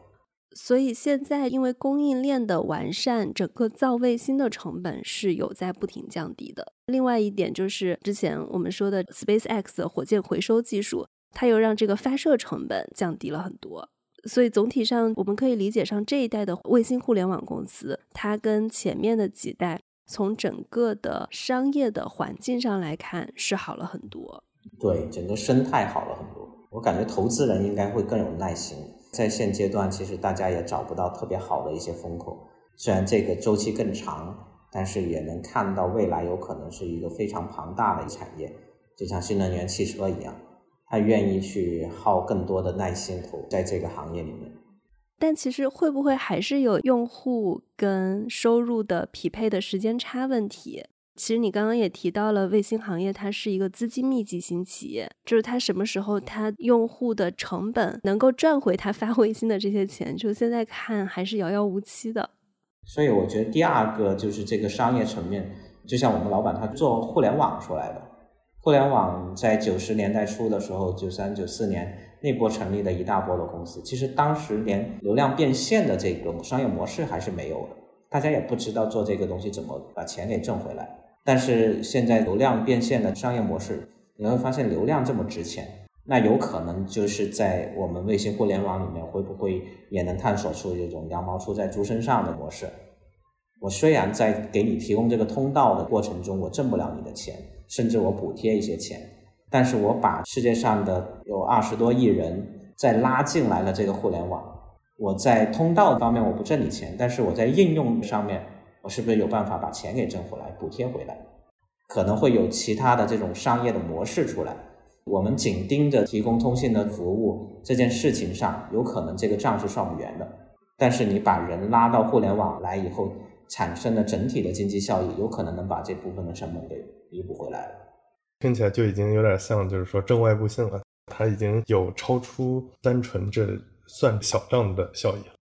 所以现在因为供应链的完善，整个造卫星的成本是有在不停降低的。另外一点就是之前我们说的 SpaceX 的火箭回收技术，它又让这个发射成本降低了很多。所以总体上我们可以理解上这一代的卫星互联网公司，它跟前面的几代从整个的商业的环境上来看是好了很多。对，整个生态好了很多。我感觉投资人应该会更有耐心，在现阶段，其实大家也找不到特别好的一些风口。虽然这个周期更长，但是也能看到未来有可能是一个非常庞大的产业，就像新能源汽车一样，他愿意去耗更多的耐心投在这个行业里面。但其实会不会还是有用户跟收入的匹配的时间差问题？其实你刚刚也提到了卫星行业，它是一个资金密集型企业，就是它什么时候它用户的成本能够赚回它发卫星的这些钱，就现在看还是遥遥无期的。所以我觉得第二个就是这个商业层面，就像我们老板他做互联网出来的，互联网在九十年代初的时候，九三九四年那波成立的一大波的公司，其实当时连流量变现的这种商业模式还是没有的，大家也不知道做这个东西怎么把钱给挣回来。但是现在流量变现的商业模式，你会发现流量这么值钱，那有可能就是在我们卫星互联网里面，会不会也能探索出这种羊毛出在猪身上的模式？我虽然在给你提供这个通道的过程中，我挣不了你的钱，甚至我补贴一些钱，但是我把世界上的有二十多亿人再拉进来了这个互联网，我在通道方面我不挣你钱，但是我在应用上面，我是不是有办法把钱给挣回来，补贴回来？可能会有其他的这种商业的模式出来。我们紧盯着提供通信的服务这件事情上，有可能这个账是算不圆的。但是你把人拉到互联网来以后，产生的整体的经济效益，有可能能把这部分的成本给弥补回来了。听起来就已经有点像，就是说正外部性了，它已经有超出单纯这算小账的效益了。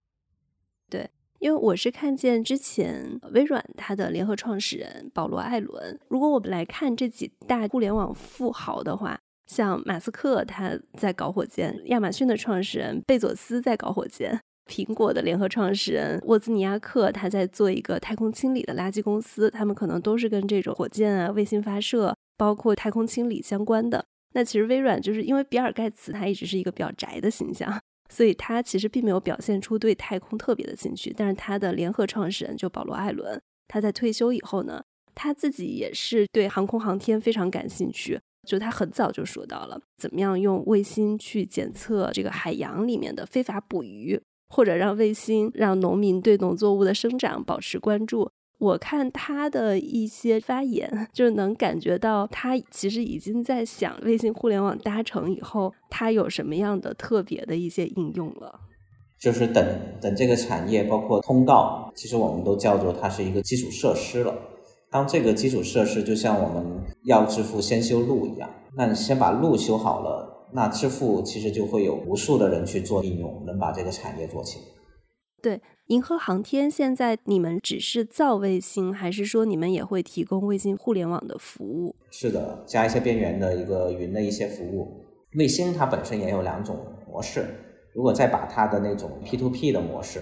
对，因为我是看见之前微软它的联合创始人保罗·艾伦，如果我们来看这几大互联网富豪的话，像马斯克他在搞火箭，亚马逊的创始人贝佐斯在搞火箭。苹果的联合创始人沃兹尼亚克，他在做一个太空清理的垃圾公司，他们可能都是跟这种火箭啊、卫星发射，包括太空清理相关的。那其实微软就是因为比尔盖茨他一直是一个比较宅的形象，所以他其实并没有表现出对太空特别的兴趣。但是他的联合创始人就保罗·艾伦，他在退休以后呢，他自己也是对航空航天非常感兴趣，就他很早就说到了怎么样用卫星去检测这个海洋里面的非法捕鱼。或者让卫星让农民对农作物的生长保持关注。我看他的一些发言，就是能感觉到他其实已经在想微信互联网搭成以后，它有什么样的特别的一些应用了。就是等等这个产业，包括通道，其实我们都叫做它是一个基础设施了。当这个基础设施就像我们要致富先修路一样，那你先把路修好了。那致富其实就会有无数的人去做应用，能把这个产业做起来。对，银河航天现在你们只是造卫星，还是说你们也会提供卫星互联网的服务？是的，加一些边缘的一个云的一些服务。卫星它本身也有两种模式，如果再把它的那种 P to P 的模式，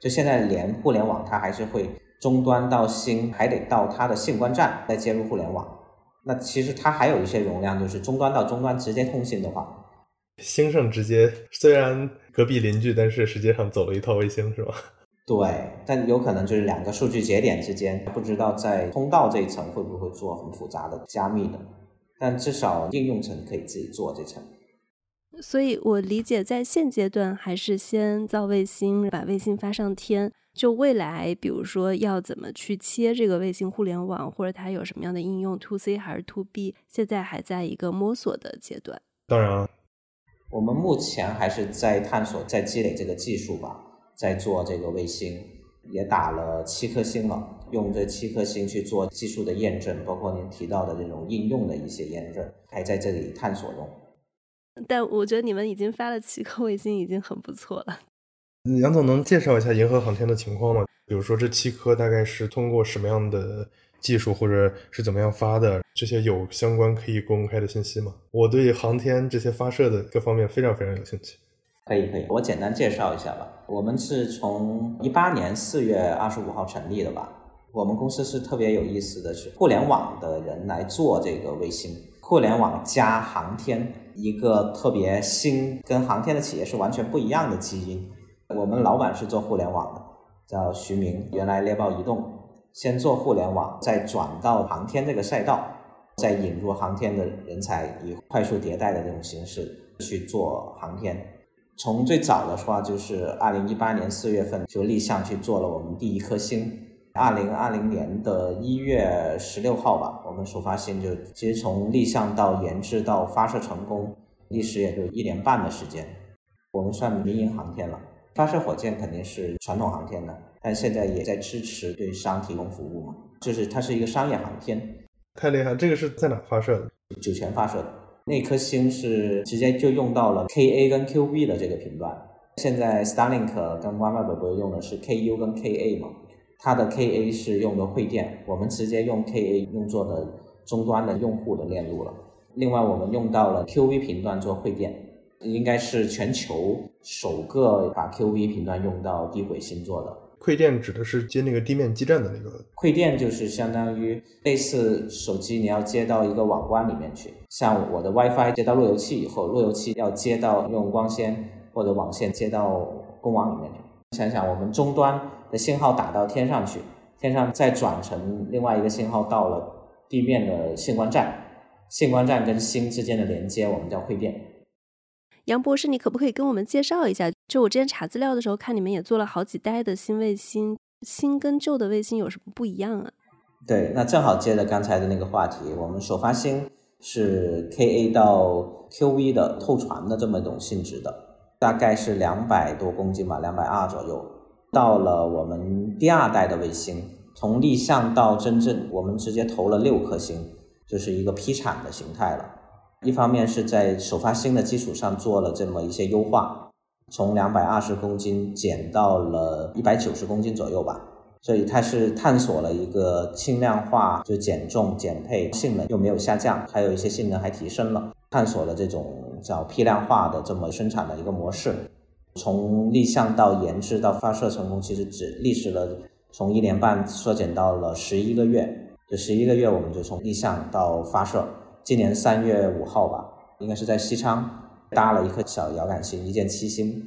就现在连互联网它还是会终端到星，还得到它的信关站再接入互联网。那其实它还有一些容量，就是终端到终端直接通信的话，星上直接虽然隔壁邻居，但是实际上走了一套卫星是吧？对，但有可能就是两个数据节点之间，不知道在通道这一层会不会做很复杂的加密的，但至少应用层可以自己做这层。所以我理解，在现阶段还是先造卫星，把卫星发上天。就未来，比如说要怎么去切这个卫星互联网，或者它有什么样的应用，to C 还是 to B，现在还在一个摸索的阶段。当然，我们目前还是在探索，在积累这个技术吧，在做这个卫星，也打了七颗星了，用这七颗星去做技术的验证，包括您提到的这种应用的一些验证，还在这里探索中。但我觉得你们已经发了七颗卫星，已经很不错了。杨总能介绍一下银河航天的情况吗？比如说这七颗大概是通过什么样的技术，或者是怎么样发的？这些有相关可以公开的信息吗？我对航天这些发射的各方面非常非常有兴趣。可以可以，我简单介绍一下吧。我们是从一八年四月二十五号成立的吧。我们公司是特别有意思的是，互联网的人来做这个卫星，互联网加航天，一个特别新跟航天的企业是完全不一样的基因。我们老板是做互联网的，叫徐明，原来猎豹移动，先做互联网，再转到航天这个赛道，再引入航天的人才，以快速迭代的这种形式去做航天。从最早的话，就是二零一八年四月份就立项去做了我们第一颗星。二零二零年的一月十六号吧，我们首发星就其实从立项到研制到发射成功，历时也就一年半的时间，我们算民营航天了。发射火箭肯定是传统航天的，但现在也在支持对商提供服务嘛，就是它是一个商业航天。太厉害！这个是在哪发射的？酒泉发射的。那颗星是直接就用到了 Ka 跟 Qb 的这个频段。现在 Starlink 跟 OneWeb 不是用的是 Ku 跟 Ka 嘛？它的 Ka 是用的汇电，我们直接用 Ka 用作的终端的用户的链路了。另外，我们用到了 QV 频段做汇电，应该是全球首个把 QV 频段用到低轨星座的。馈电指的是接那个地面基站的那个。馈电就是相当于类似手机，你要接到一个网关里面去。像我的 WiFi 接到路由器以后，路由器要接到用光纤或者网线接到公网里面去。想想我们终端的信号打到天上去，天上再转成另外一个信号到了地面的信光站，信光站跟星之间的连接，我们叫馈电。杨博士，你可不可以跟我们介绍一下？就我之前查资料的时候，看你们也做了好几代的新卫星，新跟旧的卫星有什么不一样啊？对，那正好接着刚才的那个话题，我们首发星是 Ka 到 Qv 的透传的这么一种性质的，大概是两百多公斤吧，两百二左右。到了我们第二代的卫星，从立项到真正，我们直接投了六颗星，就是一个批产的形态了。一方面是在首发星的基础上做了这么一些优化，从两百二十公斤减到了一百九十公斤左右吧，所以它是探索了一个轻量化，就减重减配，性能又没有下降，还有一些性能还提升了，探索了这种叫批量化的这么生产的一个模式。从立项到研制到发射成功，其实只历时了从一年半缩减到了十一个月，就十一个月我们就从立项到发射。今年三月五号吧，应该是在西昌搭了一颗小遥感星，一箭七星，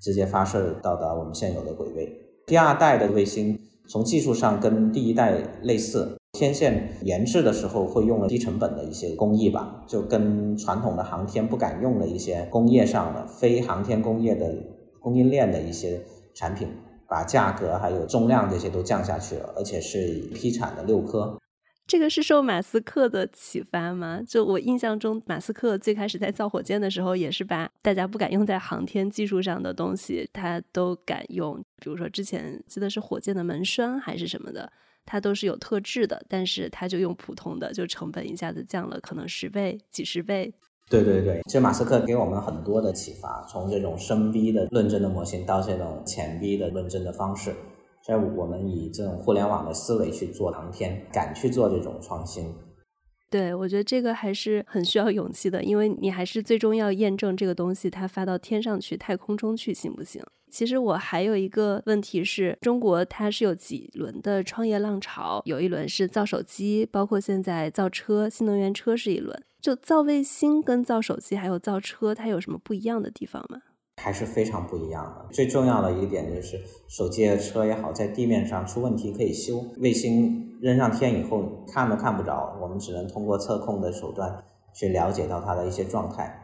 直接发射到达我们现有的轨位。第二代的卫星从技术上跟第一代类似，天线研制的时候会用了低成本的一些工艺吧，就跟传统的航天不敢用的一些工业上的非航天工业的供应链的一些产品，把价格还有重量这些都降下去了，而且是批产的六颗。这个是受马斯克的启发吗？就我印象中，马斯克最开始在造火箭的时候，也是把大家不敢用在航天技术上的东西，他都敢用。比如说之前记得是火箭的门栓还是什么的，它都是有特制的，但是他就用普通的，就成本一下子降了可能十倍、几十倍。对对对，其实马斯克给我们很多的启发，从这种深 V 的论证的模型到这种浅 V 的论证的方式。在我们以这种互联网的思维去做航天，敢去做这种创新，对我觉得这个还是很需要勇气的，因为你还是最终要验证这个东西它发到天上去、太空中去行不行？其实我还有一个问题是，中国它是有几轮的创业浪潮，有一轮是造手机，包括现在造车，新能源车是一轮，就造卫星跟造手机还有造车，它有什么不一样的地方吗？还是非常不一样的。最重要的一点就是，手机的、车也好，在地面上出问题可以修，卫星扔上天以后看都看不着，我们只能通过测控的手段去了解到它的一些状态。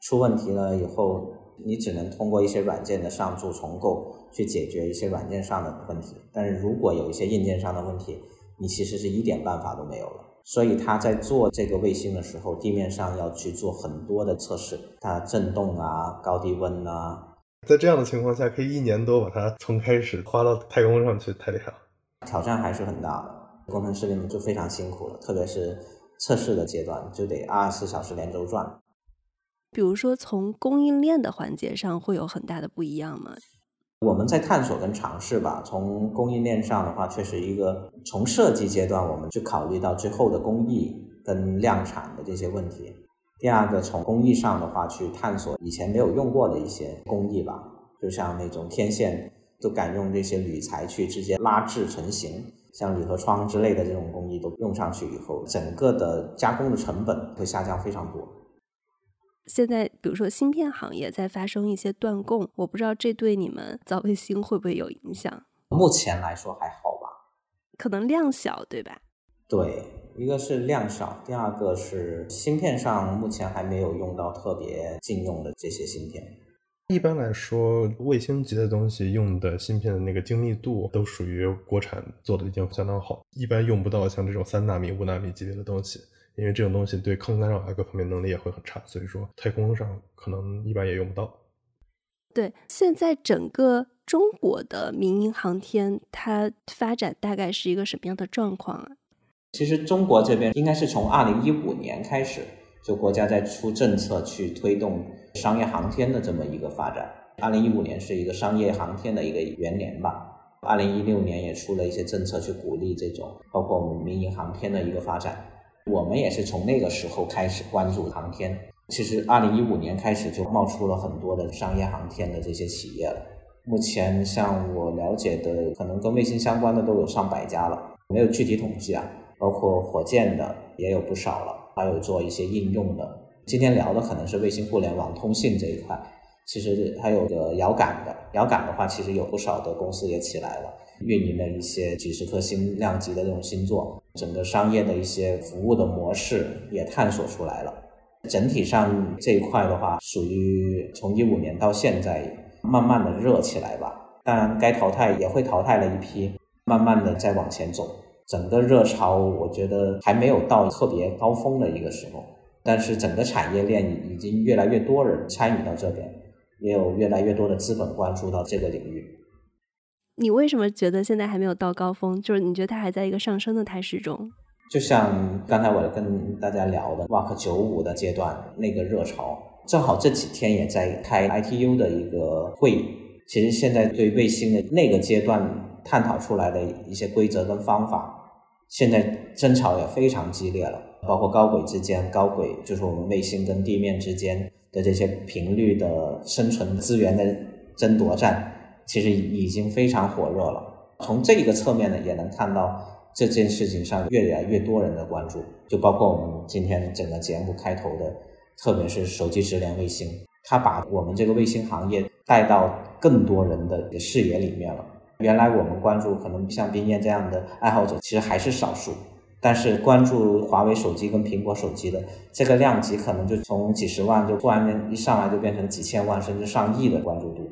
出问题了以后，你只能通过一些软件的上注重构去解决一些软件上的问题。但是如果有一些硬件上的问题，你其实是一点办法都没有了。所以他在做这个卫星的时候，地面上要去做很多的测试，它震动啊、高低温啊。在这样的情况下，可以一年多把它从开始花到太空上去，太厉害了。挑战还是很大的，工程师们就非常辛苦了，特别是测试的阶段，就得二十四小时连轴转。比如说，从供应链的环节上会有很大的不一样吗？我们在探索跟尝试吧。从供应链上的话，确实一个从设计阶段，我们去考虑到最后的工艺跟量产的这些问题。第二个，从工艺上的话，去探索以前没有用过的一些工艺吧，就像那种天线都敢用这些铝材去直接拉制成型，像铝合窗之类的这种工艺都用上去以后，整个的加工的成本会下降非常多。现在，比如说芯片行业在发生一些断供，我不知道这对你们造卫星会不会有影响？目前来说还好吧，可能量小，对吧？对，一个是量少，第二个是芯片上目前还没有用到特别禁用的这些芯片。一般来说，卫星级的东西用的芯片的那个精密度都属于国产做的已经相当好，一般用不到像这种三纳米、五纳米级别的东西。因为这种东西对抗干扰啊各方面能力也会很差，所以说太空上可能一般也用不到。对，现在整个中国的民营航天它发展大概是一个什么样的状况啊？其实中国这边应该是从二零一五年开始，就国家在出政策去推动商业航天的这么一个发展。二零一五年是一个商业航天的一个元年吧。二零一六年也出了一些政策去鼓励这种包括我们民营航天的一个发展。我们也是从那个时候开始关注航天。其实，二零一五年开始就冒出了很多的商业航天的这些企业了。目前，像我了解的，可能跟卫星相关的都有上百家了，没有具体统计啊。包括火箭的也有不少了，还有做一些应用的。今天聊的可能是卫星互联网通信这一块，其实还有个遥感的。遥感的话，其实有不少的公司也起来了，运营的一些几十颗星量级的这种星座，整个商业的一些服务的模式也探索出来了。整体上这一块的话，属于从一五年到现在慢慢的热起来吧。当然，该淘汰也会淘汰了一批，慢慢的再往前走。整个热潮，我觉得还没有到特别高峰的一个时候，但是整个产业链已经越来越多人参与到这边，也有越来越多的资本关注到这个领域。你为什么觉得现在还没有到高峰？就是你觉得它还在一个上升的态势中？就像刚才我跟大家聊的 w a k 九五的阶段那个热潮，正好这几天也在开 ITU 的一个会议。其实现在对卫星的那个阶段探讨出来的一些规则跟方法，现在争吵也非常激烈了。包括高轨之间，高轨就是我们卫星跟地面之间的这些频率的生存资源的争夺战，其实已经非常火热了。从这一个侧面呢，也能看到。这件事情上越来越多人的关注，就包括我们今天整个节目开头的，特别是手机直连卫星，它把我们这个卫星行业带到更多人的视野里面了。原来我们关注可能像冰燕这样的爱好者，其实还是少数，但是关注华为手机跟苹果手机的这个量级，可能就从几十万就突然间一上来就变成几千万甚至上亿的关注度。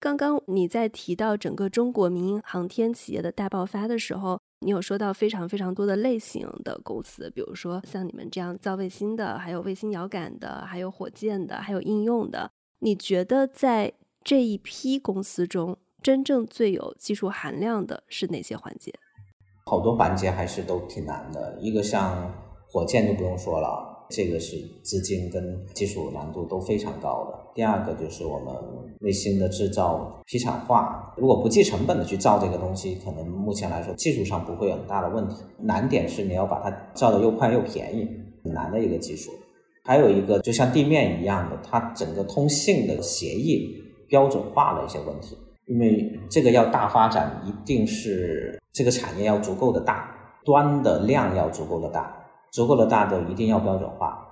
刚刚你在提到整个中国民营航天企业的大爆发的时候。你有说到非常非常多的类型的公司，比如说像你们这样造卫星的，还有卫星遥感的，还有火箭的，还有应用的。你觉得在这一批公司中，真正最有技术含量的是哪些环节？好多环节还是都挺难的，一个像火箭就不用说了。这个是资金跟技术难度都非常高的。第二个就是我们卫星的制造批产化，如果不计成本的去造这个东西，可能目前来说技术上不会有很大的问题。难点是你要把它造的又快又便宜，很难的一个技术。还有一个就像地面一样的，它整个通信的协议标准化的一些问题，因为这个要大发展，一定是这个产业要足够的大，端的量要足够的大。足够的大的一定要标准化，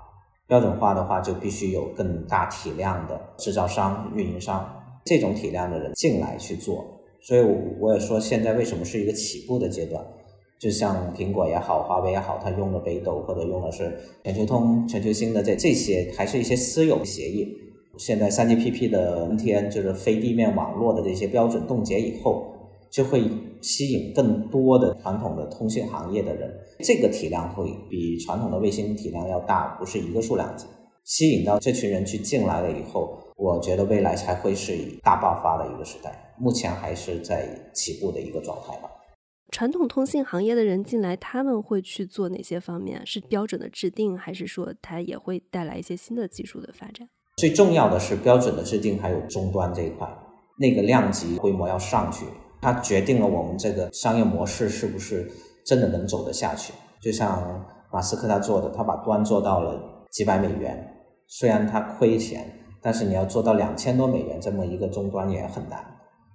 标准化的话就必须有更大体量的制造商、运营商这种体量的人进来去做。所以我也说，现在为什么是一个起步的阶段？就像苹果也好，华为也好，它用的北斗或者用的是全球通、全球星的这这些，还是一些私有协议。现在三 GPP 的 NTN 就是非地面网络的这些标准冻结以后。就会吸引更多的传统的通信行业的人，这个体量会比传统的卫星体量要大，不是一个数量级。吸引到这群人去进来了以后，我觉得未来才会是大爆发的一个时代。目前还是在起步的一个状态吧。传统通信行业的人进来，他们会去做哪些方面？是标准的制定，还是说它也会带来一些新的技术的发展？最重要的是标准的制定，还有终端这一块，那个量级规模要上去。它决定了我们这个商业模式是不是真的能走得下去。就像马斯克他做的，他把端做到了几百美元，虽然他亏钱，但是你要做到两千多美元这么一个终端也很难。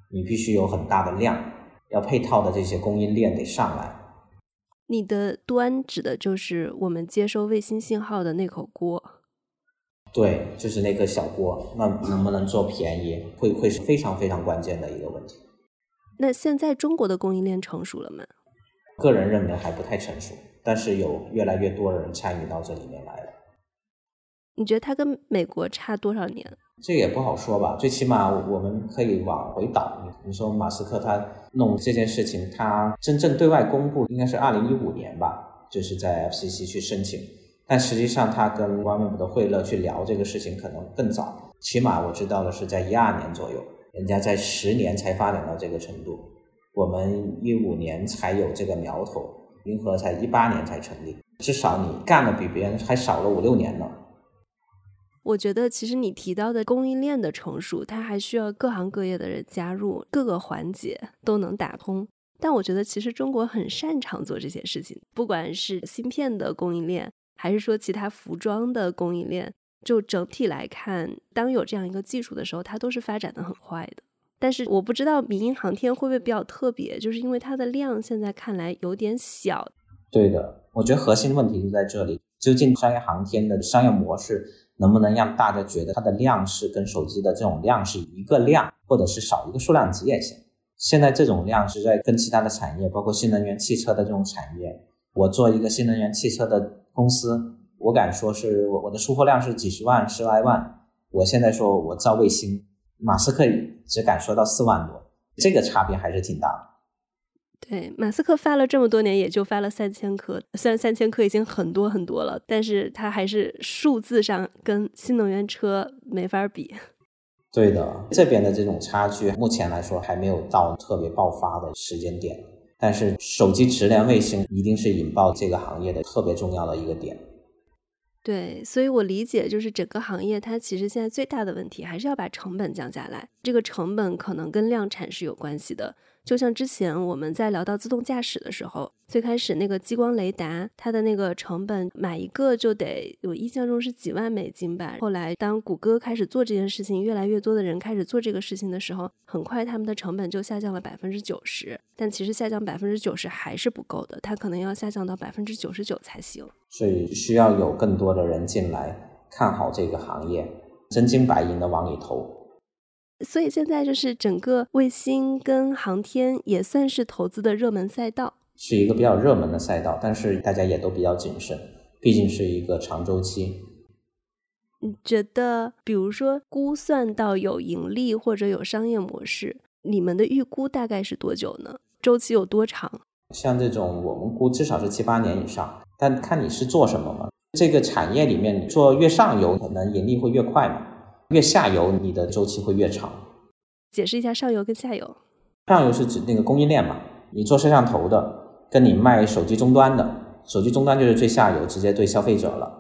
你必须有很大的量，要配套的这些供应链得上来。你的端指的就是我们接收卫星信号的那口锅。对，就是那个小锅，那能不能做便宜，会会是非常非常关键的一个问题。那现在中国的供应链成熟了吗？个人认为还不太成熟，但是有越来越多的人参与到这里面来了。你觉得它跟美国差多少年？这也不好说吧。最起码我们可以往回倒。你说马斯克他弄这件事情，他真正对外公布应该是二零一五年吧，就是在 FCC 去申请。但实际上他跟外面部的惠勒去聊这个事情可能更早。起码我知道的是在一二年左右。人家在十年才发展到这个程度，我们一五年才有这个苗头，银河才一八年才成立，至少你干的比别人还少了五六年呢。我觉得其实你提到的供应链的成熟，它还需要各行各业的人加入，各个环节都能打通。但我觉得其实中国很擅长做这些事情，不管是芯片的供应链，还是说其他服装的供应链，就整体来看，当有这样一个技术的时候，它都是发展的很快的。但是我不知道民营航天会不会比较特别，就是因为它的量现在看来有点小。对的，我觉得核心问题就在这里，究竟商业航天的商业模式能不能让大家觉得它的量是跟手机的这种量是一个量，或者是少一个数量级也行。现在这种量是在跟其他的产业，包括新能源汽车的这种产业，我做一个新能源汽车的公司，我敢说是我我的出货量是几十万、十来万。我现在说我造卫星，马斯克只敢说到四万多，这个差别还是挺大的。对，马斯克发了这么多年，也就发了三千颗，虽然三千颗已经很多很多了，但是他还是数字上跟新能源车没法比。对的，这边的这种差距，目前来说还没有到特别爆发的时间点。但是手机直连卫星一定是引爆这个行业的特别重要的一个点。对，所以我理解，就是整个行业它其实现在最大的问题还是要把成本降下来。这个成本可能跟量产是有关系的。就像之前我们在聊到自动驾驶的时候，最开始那个激光雷达，它的那个成本买一个就得，我印象中是几万美金吧。后来当谷歌开始做这件事情，越来越多的人开始做这个事情的时候，很快他们的成本就下降了百分之九十。但其实下降百分之九十还是不够的，它可能要下降到百分之九十九才行。所以需要有更多的人进来看好这个行业，真金白银的往里投。所以现在就是整个卫星跟航天也算是投资的热门赛道，是一个比较热门的赛道，但是大家也都比较谨慎，毕竟是一个长周期。你觉得，比如说估算到有盈利或者有商业模式，你们的预估大概是多久呢？周期有多长？像这种我们估至少是七八年以上，但看你是做什么嘛。这个产业里面做越上游，可能盈利会越快嘛。越下游，你的周期会越长。解释一下上游跟下游。上游是指那个供应链嘛，你做摄像头的，跟你卖手机终端的，手机终端就是最下游，直接对消费者了。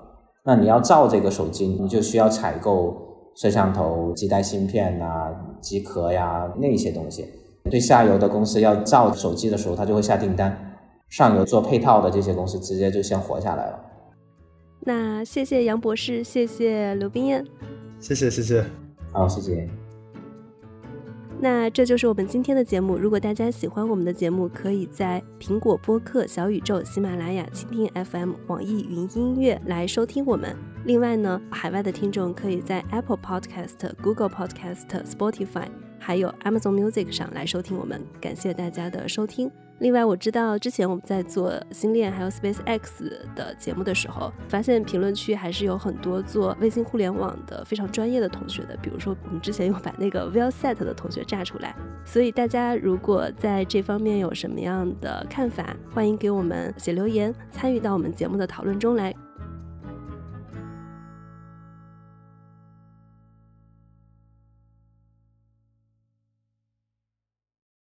那你要造这个手机，你就需要采购摄像头、基带芯片啊、机壳呀那些东西。对下游的公司要造手机的时候，他就会下订单。上游做配套的这些公司，直接就先活下来了。那谢谢杨博士，谢谢刘冰燕。谢谢谢谢，好谢谢。那这就是我们今天的节目。如果大家喜欢我们的节目，可以在苹果播客、小宇宙、喜马拉雅、蜻蜓 FM、网易云音乐来收听我们。另外呢，海外的听众可以在 Apple Podcast、Google Podcast、Spotify，还有 Amazon Music 上来收听我们。感谢大家的收听。另外，我知道之前我们在做星链还有 Space X 的节目的时候，发现评论区还是有很多做卫星互联网的非常专业的同学的。比如说，我们之前有把那个 Wellset 的同学炸出来。所以大家如果在这方面有什么样的看法，欢迎给我们写留言，参与到我们节目的讨论中来。